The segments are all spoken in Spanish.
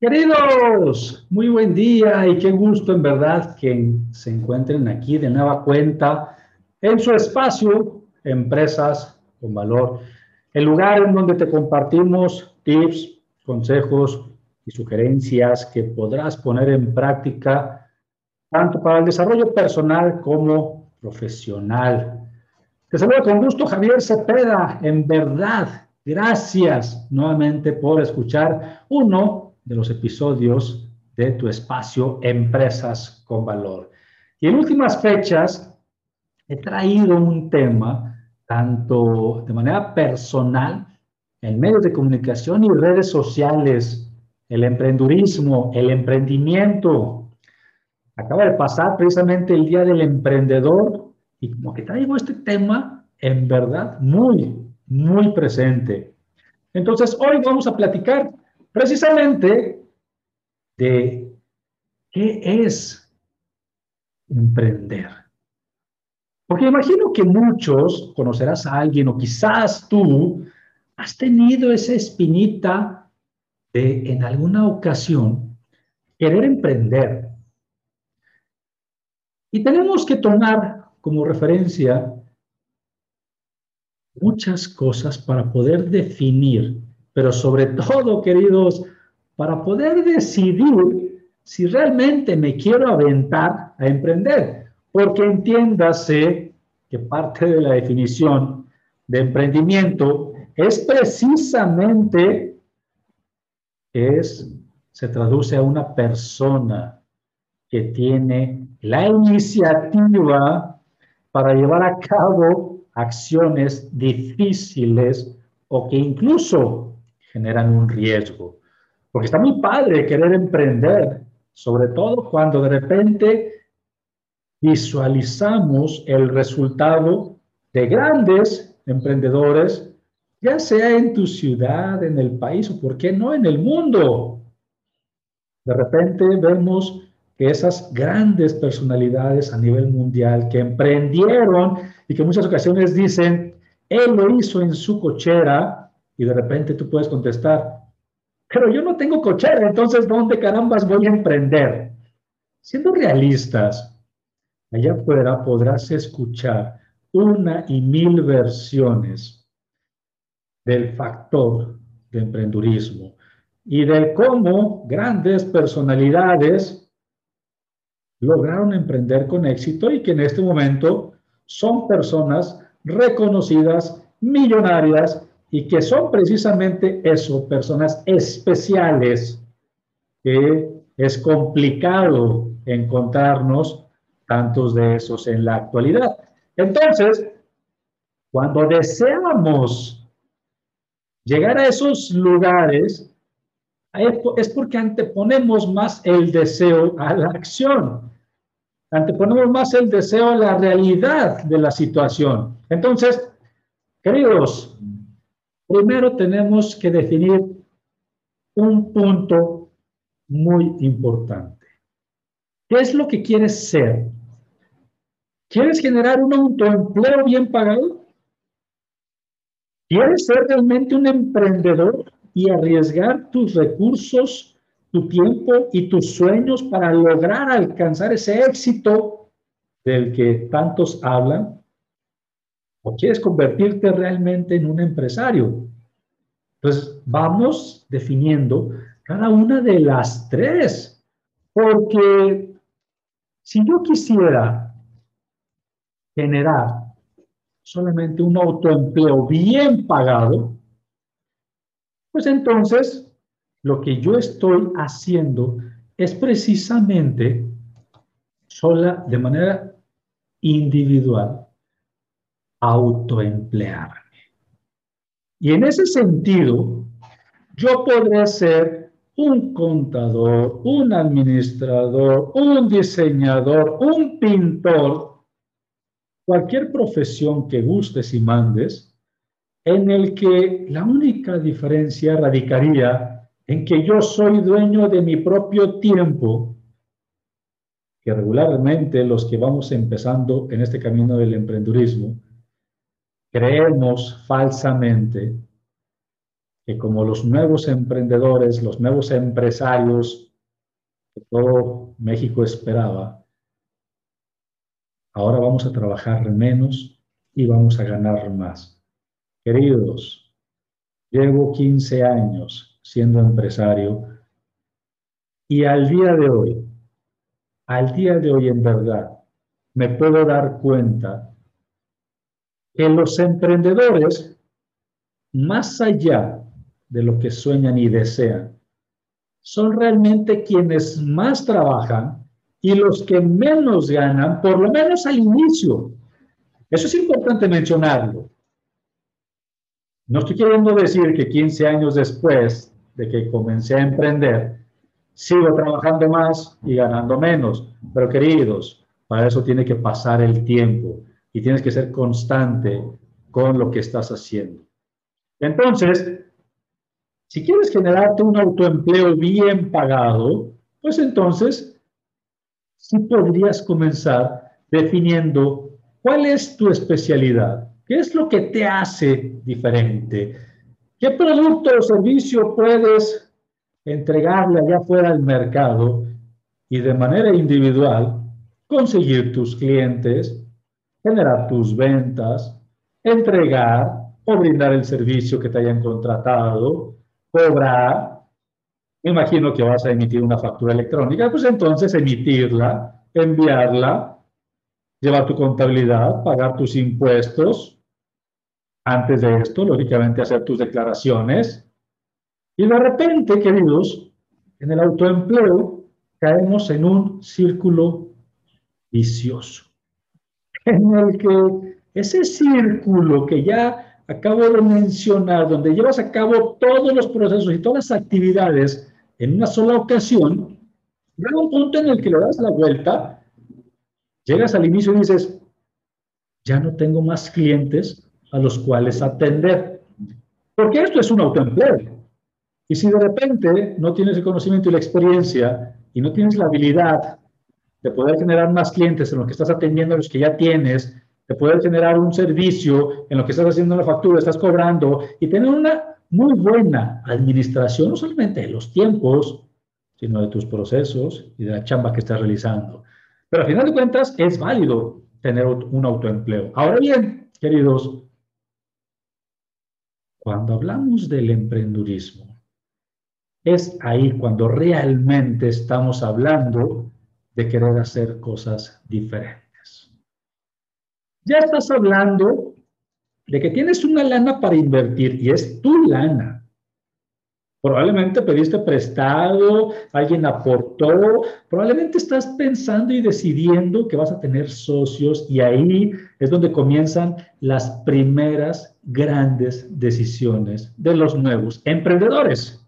Queridos, muy buen día y qué gusto en verdad que se encuentren aquí de nueva cuenta en su espacio Empresas con Valor, el lugar en donde te compartimos tips, consejos y sugerencias que podrás poner en práctica tanto para el desarrollo personal como profesional. Te saludo con gusto Javier Cepeda, en verdad, gracias nuevamente por escuchar uno de los episodios de tu espacio Empresas con Valor. Y en últimas fechas he traído un tema tanto de manera personal en medios de comunicación y redes sociales, el emprendurismo, el emprendimiento. Acaba de pasar precisamente el Día del Emprendedor y como que traigo este tema en verdad muy, muy presente. Entonces, hoy vamos a platicar precisamente de qué es emprender. Porque imagino que muchos conocerás a alguien o quizás tú has tenido esa espinita de en alguna ocasión querer emprender. Y tenemos que tomar como referencia muchas cosas para poder definir pero sobre todo, queridos, para poder decidir si realmente me quiero aventar a emprender, porque entiéndase que parte de la definición de emprendimiento es precisamente es se traduce a una persona que tiene la iniciativa para llevar a cabo acciones difíciles o que incluso generan un riesgo. Porque está muy padre querer emprender, sobre todo cuando de repente visualizamos el resultado de grandes emprendedores, ya sea en tu ciudad, en el país o, ¿por qué no, en el mundo? De repente vemos que esas grandes personalidades a nivel mundial que emprendieron y que muchas ocasiones dicen, él lo hizo en su cochera, y de repente tú puedes contestar, pero yo no tengo cochera, entonces ¿dónde carambas voy a emprender? Siendo realistas, allá afuera podrás escuchar una y mil versiones del factor de emprendurismo y de cómo grandes personalidades lograron emprender con éxito y que en este momento son personas reconocidas, millonarias y que son precisamente eso, personas especiales, que es complicado encontrarnos tantos de esos en la actualidad. Entonces, cuando deseamos llegar a esos lugares, es porque anteponemos más el deseo a la acción, anteponemos más el deseo a la realidad de la situación. Entonces, queridos, Primero tenemos que definir un punto muy importante. ¿Qué es lo que quieres ser? ¿Quieres generar un autoempleo bien pagado? ¿Quieres ser realmente un emprendedor y arriesgar tus recursos, tu tiempo y tus sueños para lograr alcanzar ese éxito del que tantos hablan? ¿O quieres convertirte realmente en un empresario? Entonces, vamos definiendo cada una de las tres, porque si yo quisiera generar solamente un autoempleo bien pagado, pues entonces lo que yo estoy haciendo es precisamente sola, de manera individual, autoemplearme. Y en ese sentido, yo podré ser un contador, un administrador, un diseñador, un pintor, cualquier profesión que gustes y mandes, en el que la única diferencia radicaría en que yo soy dueño de mi propio tiempo, que regularmente los que vamos empezando en este camino del emprendurismo, creemos falsamente que como los nuevos emprendedores, los nuevos empresarios que todo México esperaba, ahora vamos a trabajar menos y vamos a ganar más. Queridos, llevo 15 años siendo empresario. Y al día de hoy, al día de hoy en verdad, me puedo dar cuenta que los emprendedores, más allá de lo que sueñan y desean, son realmente quienes más trabajan y los que menos ganan, por lo menos al inicio. Eso es importante mencionarlo. No estoy queriendo decir que 15 años después de que comencé a emprender, sigo trabajando más y ganando menos. Pero queridos, para eso tiene que pasar el tiempo y tienes que ser constante con lo que estás haciendo. Entonces, si quieres generarte un autoempleo bien pagado, pues entonces sí podrías comenzar definiendo cuál es tu especialidad, qué es lo que te hace diferente, ¿Qué producto o servicio puedes entregarle allá fuera al mercado y de manera individual conseguir tus clientes, generar tus ventas, entregar o brindar el servicio que te hayan contratado, cobrar? Imagino que vas a emitir una factura electrónica, pues entonces emitirla, enviarla, llevar tu contabilidad, pagar tus impuestos, antes de esto, lógicamente, hacer tus declaraciones. Y de repente, queridos, en el autoempleo caemos en un círculo vicioso, en el que ese círculo que ya acabo de mencionar, donde llevas a cabo todos los procesos y todas las actividades en una sola ocasión, llega un punto en el que le das la vuelta, llegas al inicio y dices, ya no tengo más clientes, a los cuales atender. Porque esto es un autoempleo. Y si de repente no tienes el conocimiento y la experiencia y no tienes la habilidad de poder generar más clientes en lo que estás atendiendo a los que ya tienes, de poder generar un servicio en lo que estás haciendo la factura, estás cobrando y tener una muy buena administración, no solamente de los tiempos, sino de tus procesos y de la chamba que estás realizando. Pero al final de cuentas es válido tener un autoempleo. Ahora bien, queridos, cuando hablamos del emprendurismo, es ahí cuando realmente estamos hablando de querer hacer cosas diferentes. Ya estás hablando de que tienes una lana para invertir y es tu lana. Probablemente pediste prestado, alguien aportó, probablemente estás pensando y decidiendo que vas a tener socios y ahí es donde comienzan las primeras grandes decisiones de los nuevos emprendedores.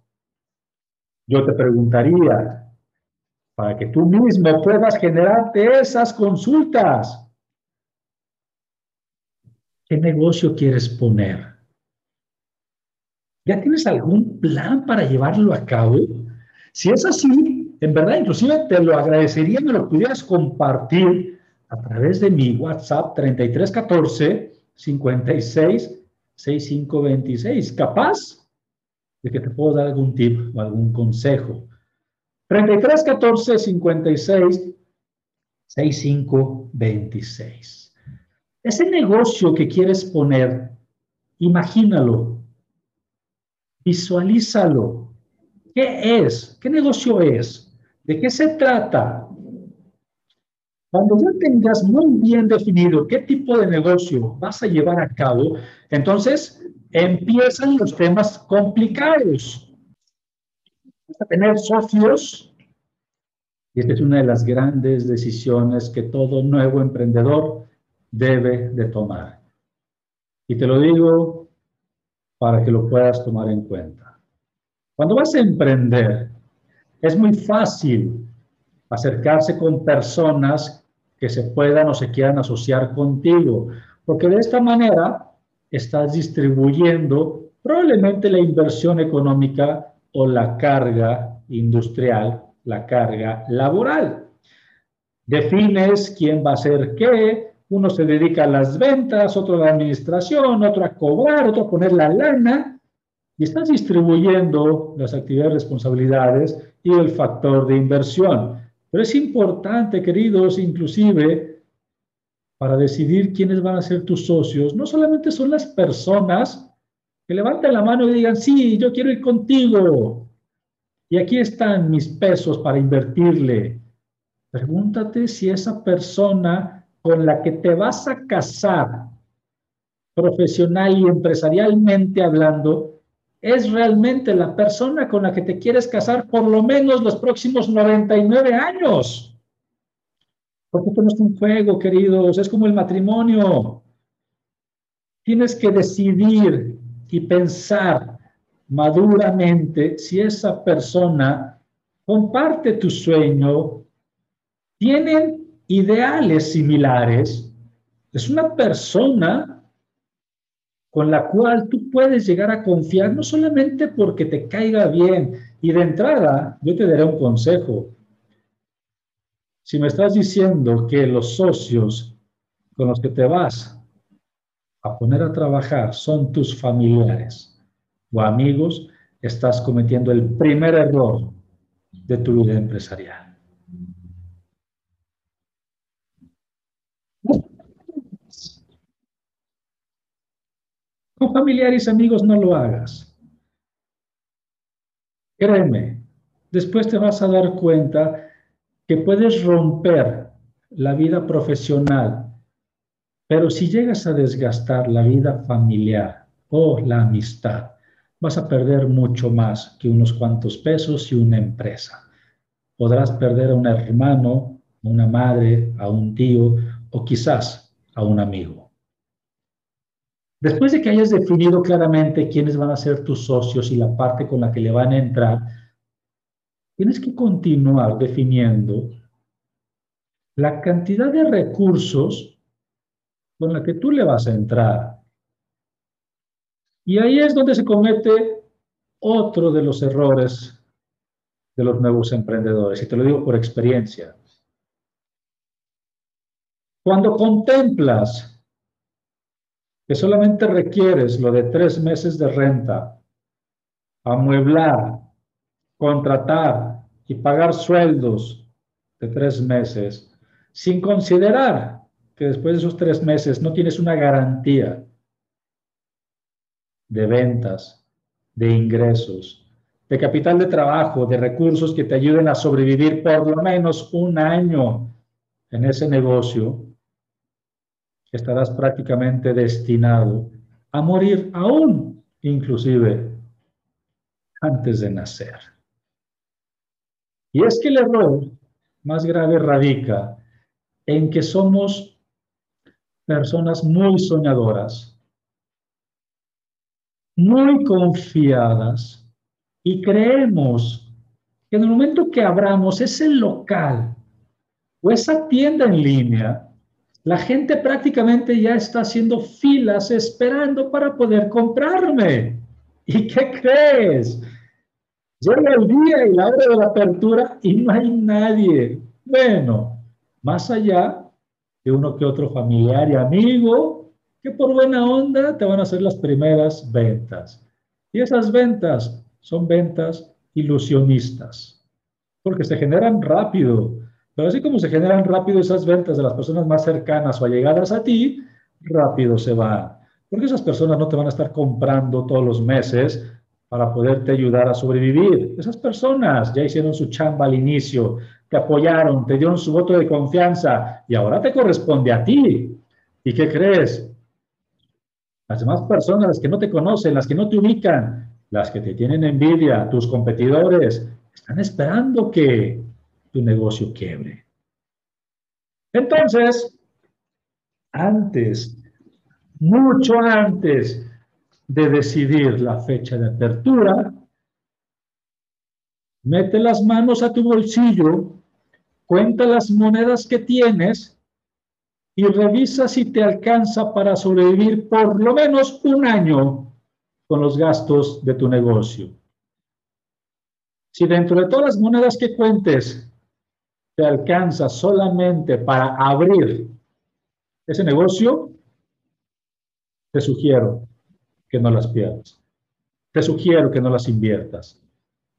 Yo te preguntaría, para que tú mismo puedas generarte esas consultas, ¿qué negocio quieres poner? ¿Ya tienes algún plan para llevarlo a cabo? Si es así, en verdad, inclusive te lo agradecería que lo pudieras compartir a través de mi WhatsApp 3314 56 6526. Capaz de que te puedo dar algún tip o algún consejo. 3314 56 6526. Ese negocio que quieres poner, imagínalo Visualízalo. ¿Qué es? ¿Qué negocio es? ¿De qué se trata? Cuando ya tengas muy bien definido qué tipo de negocio vas a llevar a cabo, entonces empiezan los temas complicados. Vas a tener socios, y esta es una de las grandes decisiones que todo nuevo emprendedor debe de tomar. Y te lo digo para que lo puedas tomar en cuenta. Cuando vas a emprender, es muy fácil acercarse con personas que se puedan o se quieran asociar contigo, porque de esta manera estás distribuyendo probablemente la inversión económica o la carga industrial, la carga laboral. Defines quién va a hacer qué, uno se dedica a las ventas, otro a la administración, otro a cobrar, otro a poner la lana, y estás distribuyendo las actividades, responsabilidades y el factor de inversión. Pero es importante, queridos, inclusive, para decidir quiénes van a ser tus socios, no solamente son las personas que levanten la mano y digan, sí, yo quiero ir contigo. Y aquí están mis pesos para invertirle. Pregúntate si esa persona con la que te vas a casar, profesional y empresarialmente hablando, es realmente la persona con la que te quieres casar por lo menos los próximos 99 años. Porque esto no es un juego, queridos, es como el matrimonio. Tienes que decidir y pensar maduramente si esa persona comparte tu sueño, tienen ideales similares, es una persona con la cual tú puedes llegar a confiar, no solamente porque te caiga bien. Y de entrada, yo te daré un consejo. Si me estás diciendo que los socios con los que te vas a poner a trabajar son tus familiares o amigos, estás cometiendo el primer error de tu vida empresarial. Con familiares y amigos no lo hagas. Créeme, después te vas a dar cuenta que puedes romper la vida profesional, pero si llegas a desgastar la vida familiar o la amistad, vas a perder mucho más que unos cuantos pesos y una empresa. Podrás perder a un hermano, a una madre, a un tío o quizás a un amigo. Después de que hayas definido claramente quiénes van a ser tus socios y la parte con la que le van a entrar, tienes que continuar definiendo la cantidad de recursos con la que tú le vas a entrar. Y ahí es donde se comete otro de los errores de los nuevos emprendedores, y te lo digo por experiencia. Cuando contemplas que solamente requieres lo de tres meses de renta, amueblar, contratar y pagar sueldos de tres meses, sin considerar que después de esos tres meses no tienes una garantía de ventas, de ingresos, de capital de trabajo, de recursos que te ayuden a sobrevivir por lo menos un año en ese negocio, estarás prácticamente destinado a morir aún, inclusive, antes de nacer. Y es que el error más grave radica en que somos personas muy soñadoras, muy confiadas y creemos que en el momento que abramos ese local o esa tienda en línea, la gente prácticamente ya está haciendo filas esperando para poder comprarme. ¿Y qué crees? Llega el día y la hora de la apertura y no hay nadie. Bueno, más allá de uno que otro familiar y amigo que por buena onda te van a hacer las primeras ventas. Y esas ventas son ventas ilusionistas, porque se generan rápido. Pero así como se generan rápido esas ventas de las personas más cercanas o allegadas a ti, rápido se van. Porque esas personas no te van a estar comprando todos los meses para poderte ayudar a sobrevivir. Esas personas ya hicieron su chamba al inicio, te apoyaron, te dieron su voto de confianza y ahora te corresponde a ti. ¿Y qué crees? Las demás personas, las que no te conocen, las que no te ubican, las que te tienen envidia, tus competidores, están esperando que tu negocio quiebre. Entonces, antes, mucho antes de decidir la fecha de apertura, mete las manos a tu bolsillo, cuenta las monedas que tienes y revisa si te alcanza para sobrevivir por lo menos un año con los gastos de tu negocio. Si dentro de todas las monedas que cuentes te alcanza solamente para abrir ese negocio, te sugiero que no las pierdas. Te sugiero que no las inviertas,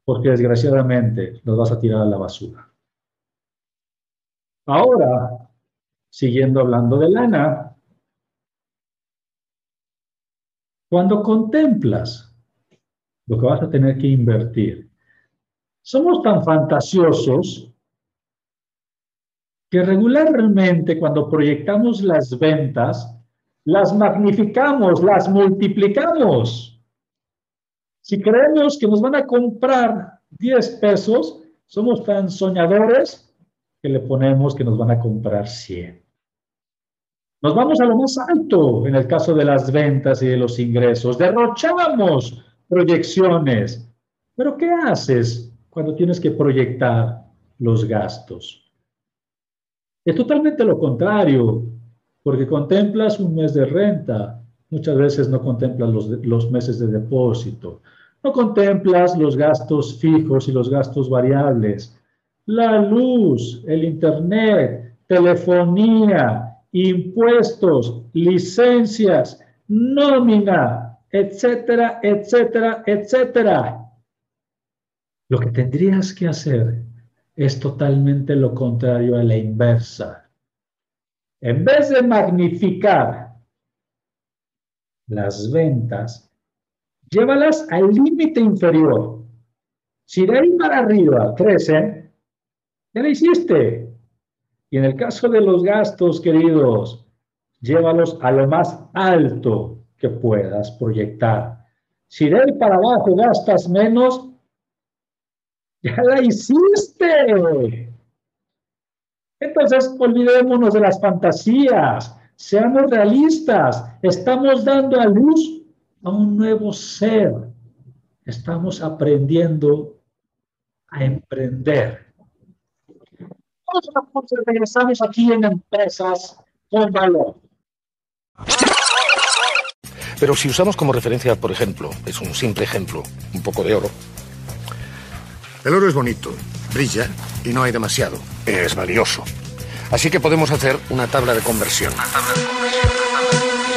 porque desgraciadamente los vas a tirar a la basura. Ahora, siguiendo hablando de lana, cuando contemplas lo que vas a tener que invertir, somos tan fantasiosos que regularmente cuando proyectamos las ventas, las magnificamos, las multiplicamos. Si creemos que nos van a comprar 10 pesos, somos tan soñadores que le ponemos que nos van a comprar 100. Nos vamos a lo más alto en el caso de las ventas y de los ingresos. Derrochamos proyecciones. Pero ¿qué haces cuando tienes que proyectar los gastos? Es totalmente lo contrario, porque contemplas un mes de renta, muchas veces no contemplas los, los meses de depósito, no contemplas los gastos fijos y los gastos variables, la luz, el internet, telefonía, impuestos, licencias, nómina, etcétera, etcétera, etcétera. Lo que tendrías que hacer es totalmente lo contrario a la inversa. En vez de magnificar las ventas, llévalas al límite inferior. Si de ahí para arriba crecen, ya lo hiciste. Y en el caso de los gastos, queridos, llévalos a lo más alto que puedas proyectar. Si de ahí para abajo gastas menos, ya la hiciste. Entonces, olvidémonos de las fantasías, seamos realistas, estamos dando a luz a un nuevo ser, estamos aprendiendo a emprender regresamos aquí en Empresas con Valor. Pero si usamos como referencia, por ejemplo, es un simple ejemplo, un poco de oro. El oro es bonito, brilla y no hay demasiado. Es valioso. Así que podemos hacer una tabla de conversión. Una tabla de conversión.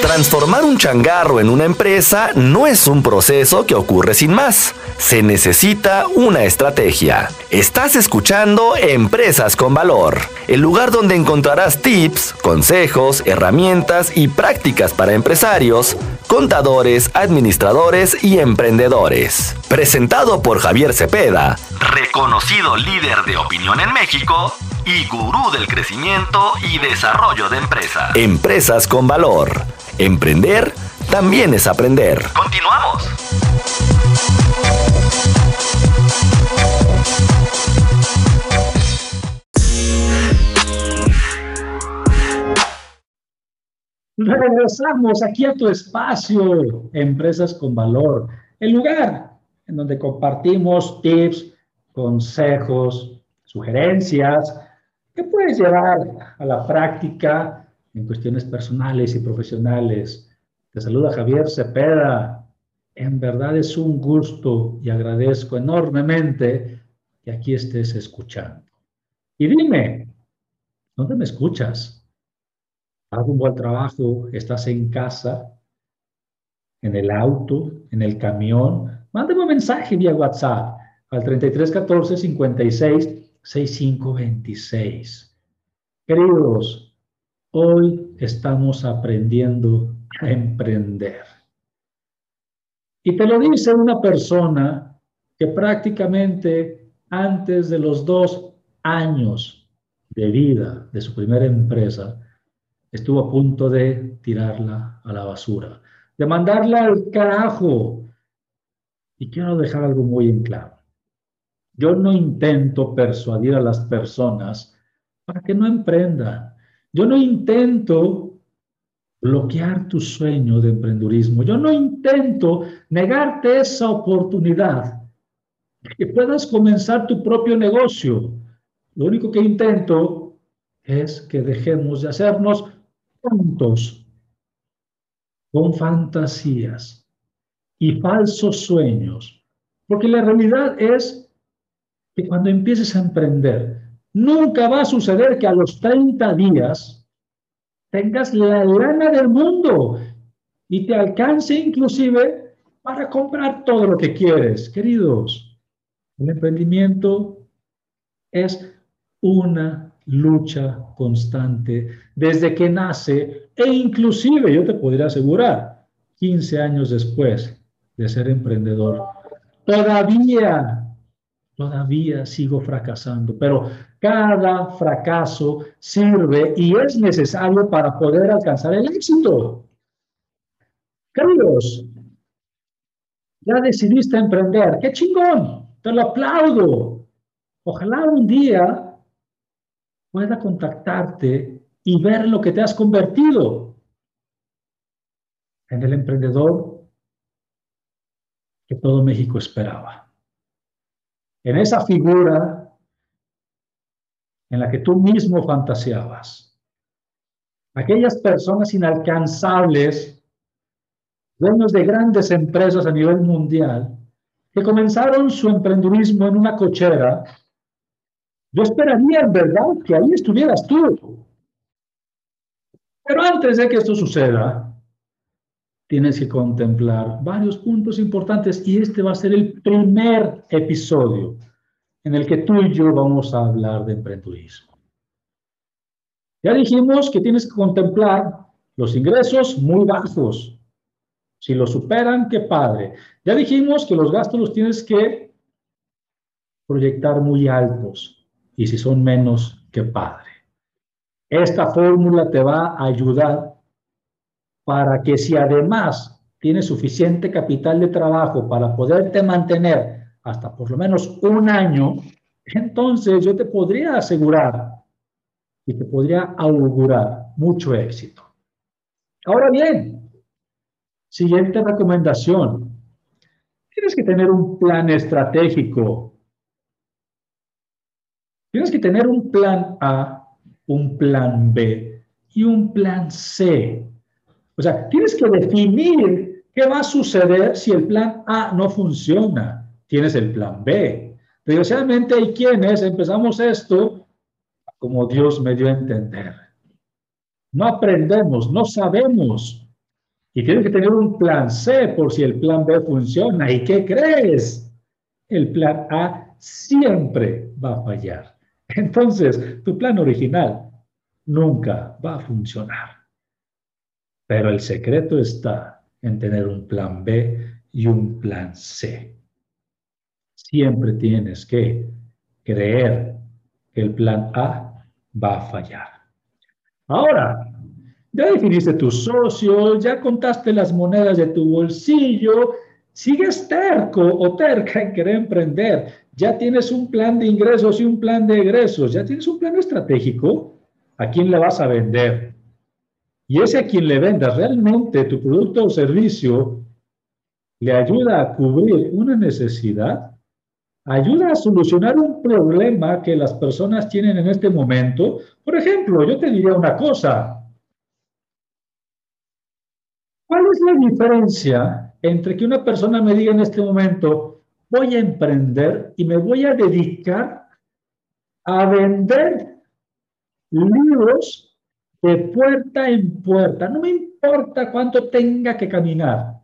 Transformar un changarro en una empresa no es un proceso que ocurre sin más. Se necesita una estrategia. Estás escuchando Empresas con Valor, el lugar donde encontrarás tips, consejos, herramientas y prácticas para empresarios, contadores, administradores y emprendedores. Presentado por Javier Cepeda, reconocido líder de opinión en México y gurú del crecimiento y desarrollo de empresas. Empresas con Valor Emprender también es aprender. Continuamos. Regresamos aquí a tu espacio, Empresas con Valor, el lugar en donde compartimos tips, consejos, sugerencias que puedes llevar a la práctica en cuestiones personales y profesionales. Te saluda Javier Cepeda. En verdad es un gusto y agradezco enormemente que aquí estés escuchando. Y dime, ¿dónde me escuchas? ¿Vas rumbo al trabajo? ¿Estás en casa? ¿En el auto? ¿En el camión? Mándame un mensaje vía WhatsApp al 3314 56 6526. Queridos, Hoy estamos aprendiendo a emprender. Y te lo dice una persona que prácticamente antes de los dos años de vida de su primera empresa, estuvo a punto de tirarla a la basura, de mandarla al carajo. Y quiero dejar algo muy en claro. Yo no intento persuadir a las personas para que no emprendan. Yo no intento bloquear tu sueño de emprendurismo. Yo no intento negarte esa oportunidad que puedas comenzar tu propio negocio. Lo único que intento es que dejemos de hacernos tontos con fantasías y falsos sueños. Porque la realidad es que cuando empieces a emprender, nunca va a suceder que a los 30 días tengas la lana del mundo y te alcance inclusive para comprar todo lo que quieres. Queridos, el emprendimiento es una lucha constante desde que nace e inclusive yo te podría asegurar 15 años después de ser emprendedor, todavía Todavía sigo fracasando, pero cada fracaso sirve y es necesario para poder alcanzar el éxito. Queridos, ya decidiste emprender. ¡Qué chingón! Te lo aplaudo. Ojalá un día pueda contactarte y ver lo que te has convertido en el emprendedor que todo México esperaba en esa figura en la que tú mismo fantaseabas. Aquellas personas inalcanzables, dueños de grandes empresas a nivel mundial, que comenzaron su emprendurismo en una cochera, yo esperaría en verdad que ahí estuvieras tú. Pero antes de que esto suceda, tienes que contemplar varios puntos importantes y este va a ser el primer episodio en el que tú y yo vamos a hablar de emprendurismo. Ya dijimos que tienes que contemplar los ingresos muy bajos. Si los superan, qué padre. Ya dijimos que los gastos los tienes que proyectar muy altos y si son menos, qué padre. Esta fórmula te va a ayudar para que si además tienes suficiente capital de trabajo para poderte mantener hasta por lo menos un año, entonces yo te podría asegurar y te podría augurar mucho éxito. Ahora bien, siguiente recomendación. Tienes que tener un plan estratégico. Tienes que tener un plan A, un plan B y un plan C o sea, tienes que definir qué va a suceder si el plan A no funciona. Tienes el plan B. Desgraciadamente hay quienes empezamos esto como Dios me dio a entender. No aprendemos, no sabemos. Y tienes que tener un plan C por si el plan B funciona. ¿Y qué crees? El plan A siempre va a fallar. Entonces, tu plan original nunca va a funcionar. Pero el secreto está en tener un plan B y un plan C. Siempre tienes que creer que el plan A va a fallar. Ahora, ya definiste tu socio, ya contaste las monedas de tu bolsillo, sigues terco o terca en querer emprender, ya tienes un plan de ingresos y un plan de egresos, ya tienes un plan estratégico, ¿a quién le vas a vender? Y ese a quien le vendas realmente tu producto o servicio le ayuda a cubrir una necesidad, ayuda a solucionar un problema que las personas tienen en este momento. Por ejemplo, yo te diría una cosa. ¿Cuál es la diferencia entre que una persona me diga en este momento, voy a emprender y me voy a dedicar a vender libros de puerta en puerta. No me importa cuánto tenga que caminar.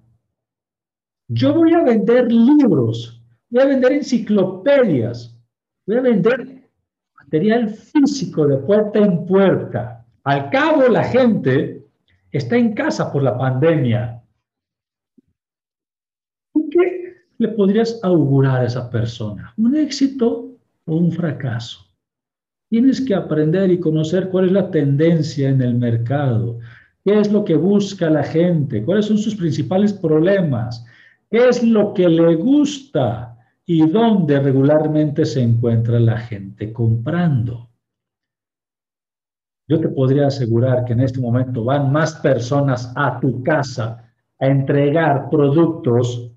Yo voy a vender libros, voy a vender enciclopedias, voy a vender material físico de puerta en puerta. Al cabo, la gente está en casa por la pandemia. le podrías augurar a esa persona? ¿Un éxito o un fracaso? Tienes que aprender y conocer cuál es la tendencia en el mercado, qué es lo que busca la gente, cuáles son sus principales problemas, qué es lo que le gusta y dónde regularmente se encuentra la gente comprando. Yo te podría asegurar que en este momento van más personas a tu casa a entregar productos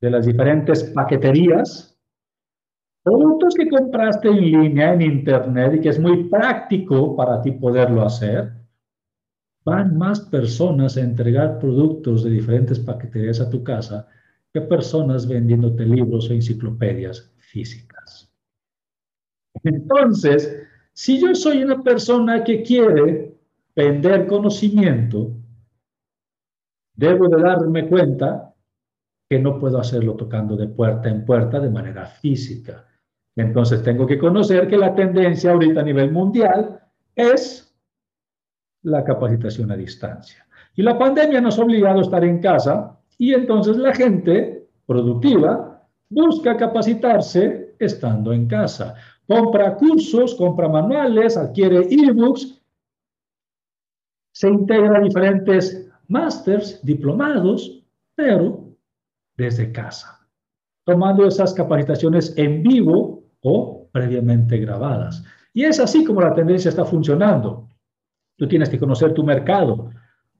de las diferentes paqueterías productos que compraste en línea, en internet y que es muy práctico para ti poderlo hacer, van más personas a entregar productos de diferentes paqueterías a tu casa que personas vendiéndote libros o enciclopedias físicas. Entonces, si yo soy una persona que quiere vender conocimiento, debo de darme cuenta que no puedo hacerlo tocando de puerta en puerta de manera física. Entonces tengo que conocer que la tendencia ahorita a nivel mundial es la capacitación a distancia. Y la pandemia nos ha obligado a estar en casa y entonces la gente productiva busca capacitarse estando en casa. Compra cursos, compra manuales, adquiere ebooks, se integra a diferentes másters, diplomados, pero desde casa, tomando esas capacitaciones en vivo o previamente grabadas. Y es así como la tendencia está funcionando. Tú tienes que conocer tu mercado,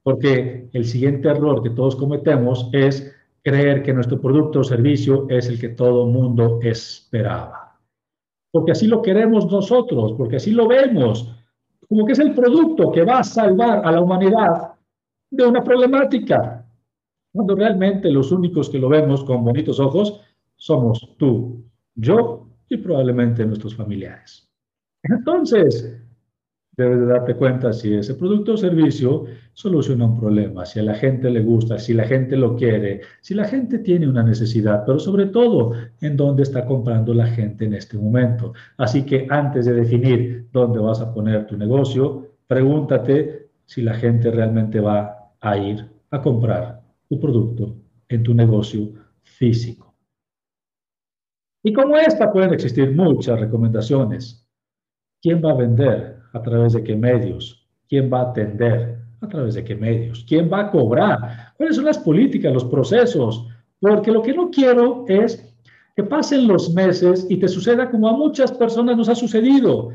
porque el siguiente error que todos cometemos es creer que nuestro producto o servicio es el que todo mundo esperaba. Porque así lo queremos nosotros, porque así lo vemos, como que es el producto que va a salvar a la humanidad de una problemática, cuando realmente los únicos que lo vemos con bonitos ojos somos tú, yo y probablemente nuestros familiares. Entonces, debes de darte cuenta si ese producto o servicio soluciona un problema, si a la gente le gusta, si la gente lo quiere, si la gente tiene una necesidad, pero sobre todo en dónde está comprando la gente en este momento. Así que antes de definir dónde vas a poner tu negocio, pregúntate si la gente realmente va a ir a comprar tu producto en tu negocio físico. Y como esta pueden existir muchas recomendaciones. ¿Quién va a vender? ¿A través de qué medios? ¿Quién va a atender? ¿A través de qué medios? ¿Quién va a cobrar? ¿Cuáles son las políticas, los procesos? Porque lo que no quiero es que pasen los meses y te suceda como a muchas personas nos ha sucedido,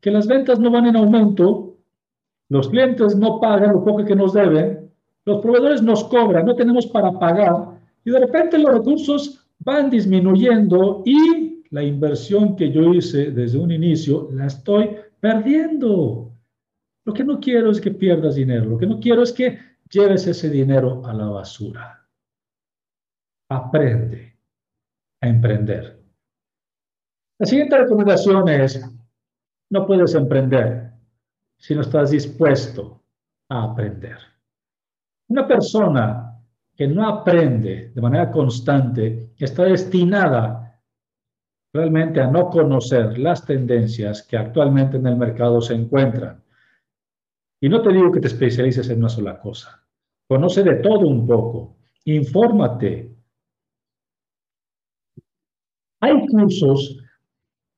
que las ventas no van en aumento, los clientes no pagan lo poco que nos deben, los proveedores nos cobran, no tenemos para pagar y de repente los recursos van disminuyendo y la inversión que yo hice desde un inicio la estoy perdiendo. Lo que no quiero es que pierdas dinero, lo que no quiero es que lleves ese dinero a la basura. Aprende a emprender. La siguiente recomendación es, no puedes emprender si no estás dispuesto a aprender. Una persona que no aprende de manera constante está destinada realmente a no conocer las tendencias que actualmente en el mercado se encuentran. Y no te digo que te especialices en una sola cosa. Conoce de todo un poco. Infórmate. Hay cursos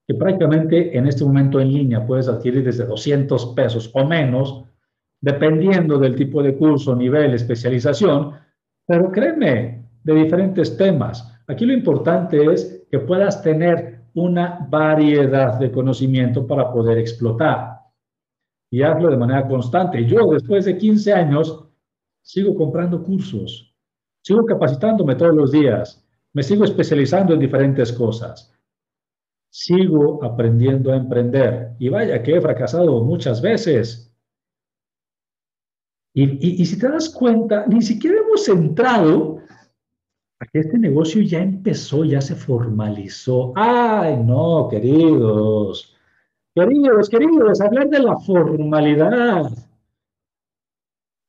que prácticamente en este momento en línea puedes adquirir desde 200 pesos o menos, dependiendo del tipo de curso, nivel, especialización, pero créeme, de diferentes temas. Aquí lo importante es que puedas tener una variedad de conocimiento para poder explotar. Y hazlo de manera constante. Yo, después de 15 años, sigo comprando cursos, sigo capacitándome todos los días, me sigo especializando en diferentes cosas, sigo aprendiendo a emprender. Y vaya que he fracasado muchas veces, y, si te das cuenta, ni siquiera hemos entrado a que este negocio ya empezó, ya se formalizó. Ay, no, queridos, queridos, queridos, hablar de la formalidad.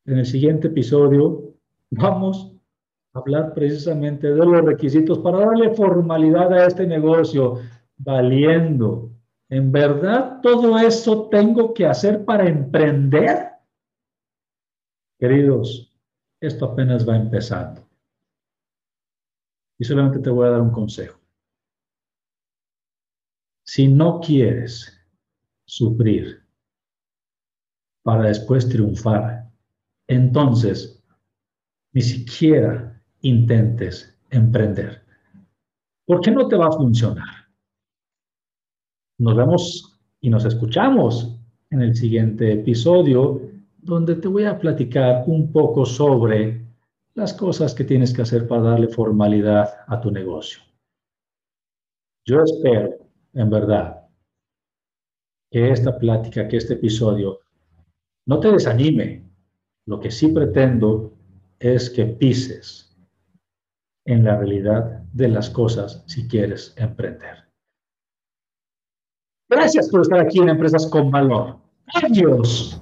En el siguiente episodio vamos a hablar precisamente de los requisitos para darle formalidad a este negocio, valiendo. ¿En verdad todo eso tengo que hacer para emprender? Queridos, esto apenas va empezando. Y solamente te voy a dar un consejo. Si no quieres sufrir para después triunfar, entonces ni siquiera intentes emprender. Porque no te va a funcionar. Nos vemos y nos escuchamos en el siguiente episodio donde te voy a platicar un poco sobre las cosas que tienes que hacer para darle formalidad a tu negocio. Yo espero, en verdad, que esta plática, que este episodio no te desanime. Lo que sí pretendo es que pises en la realidad de las cosas si quieres emprender. Gracias por estar aquí en Empresas con Valor. Adiós.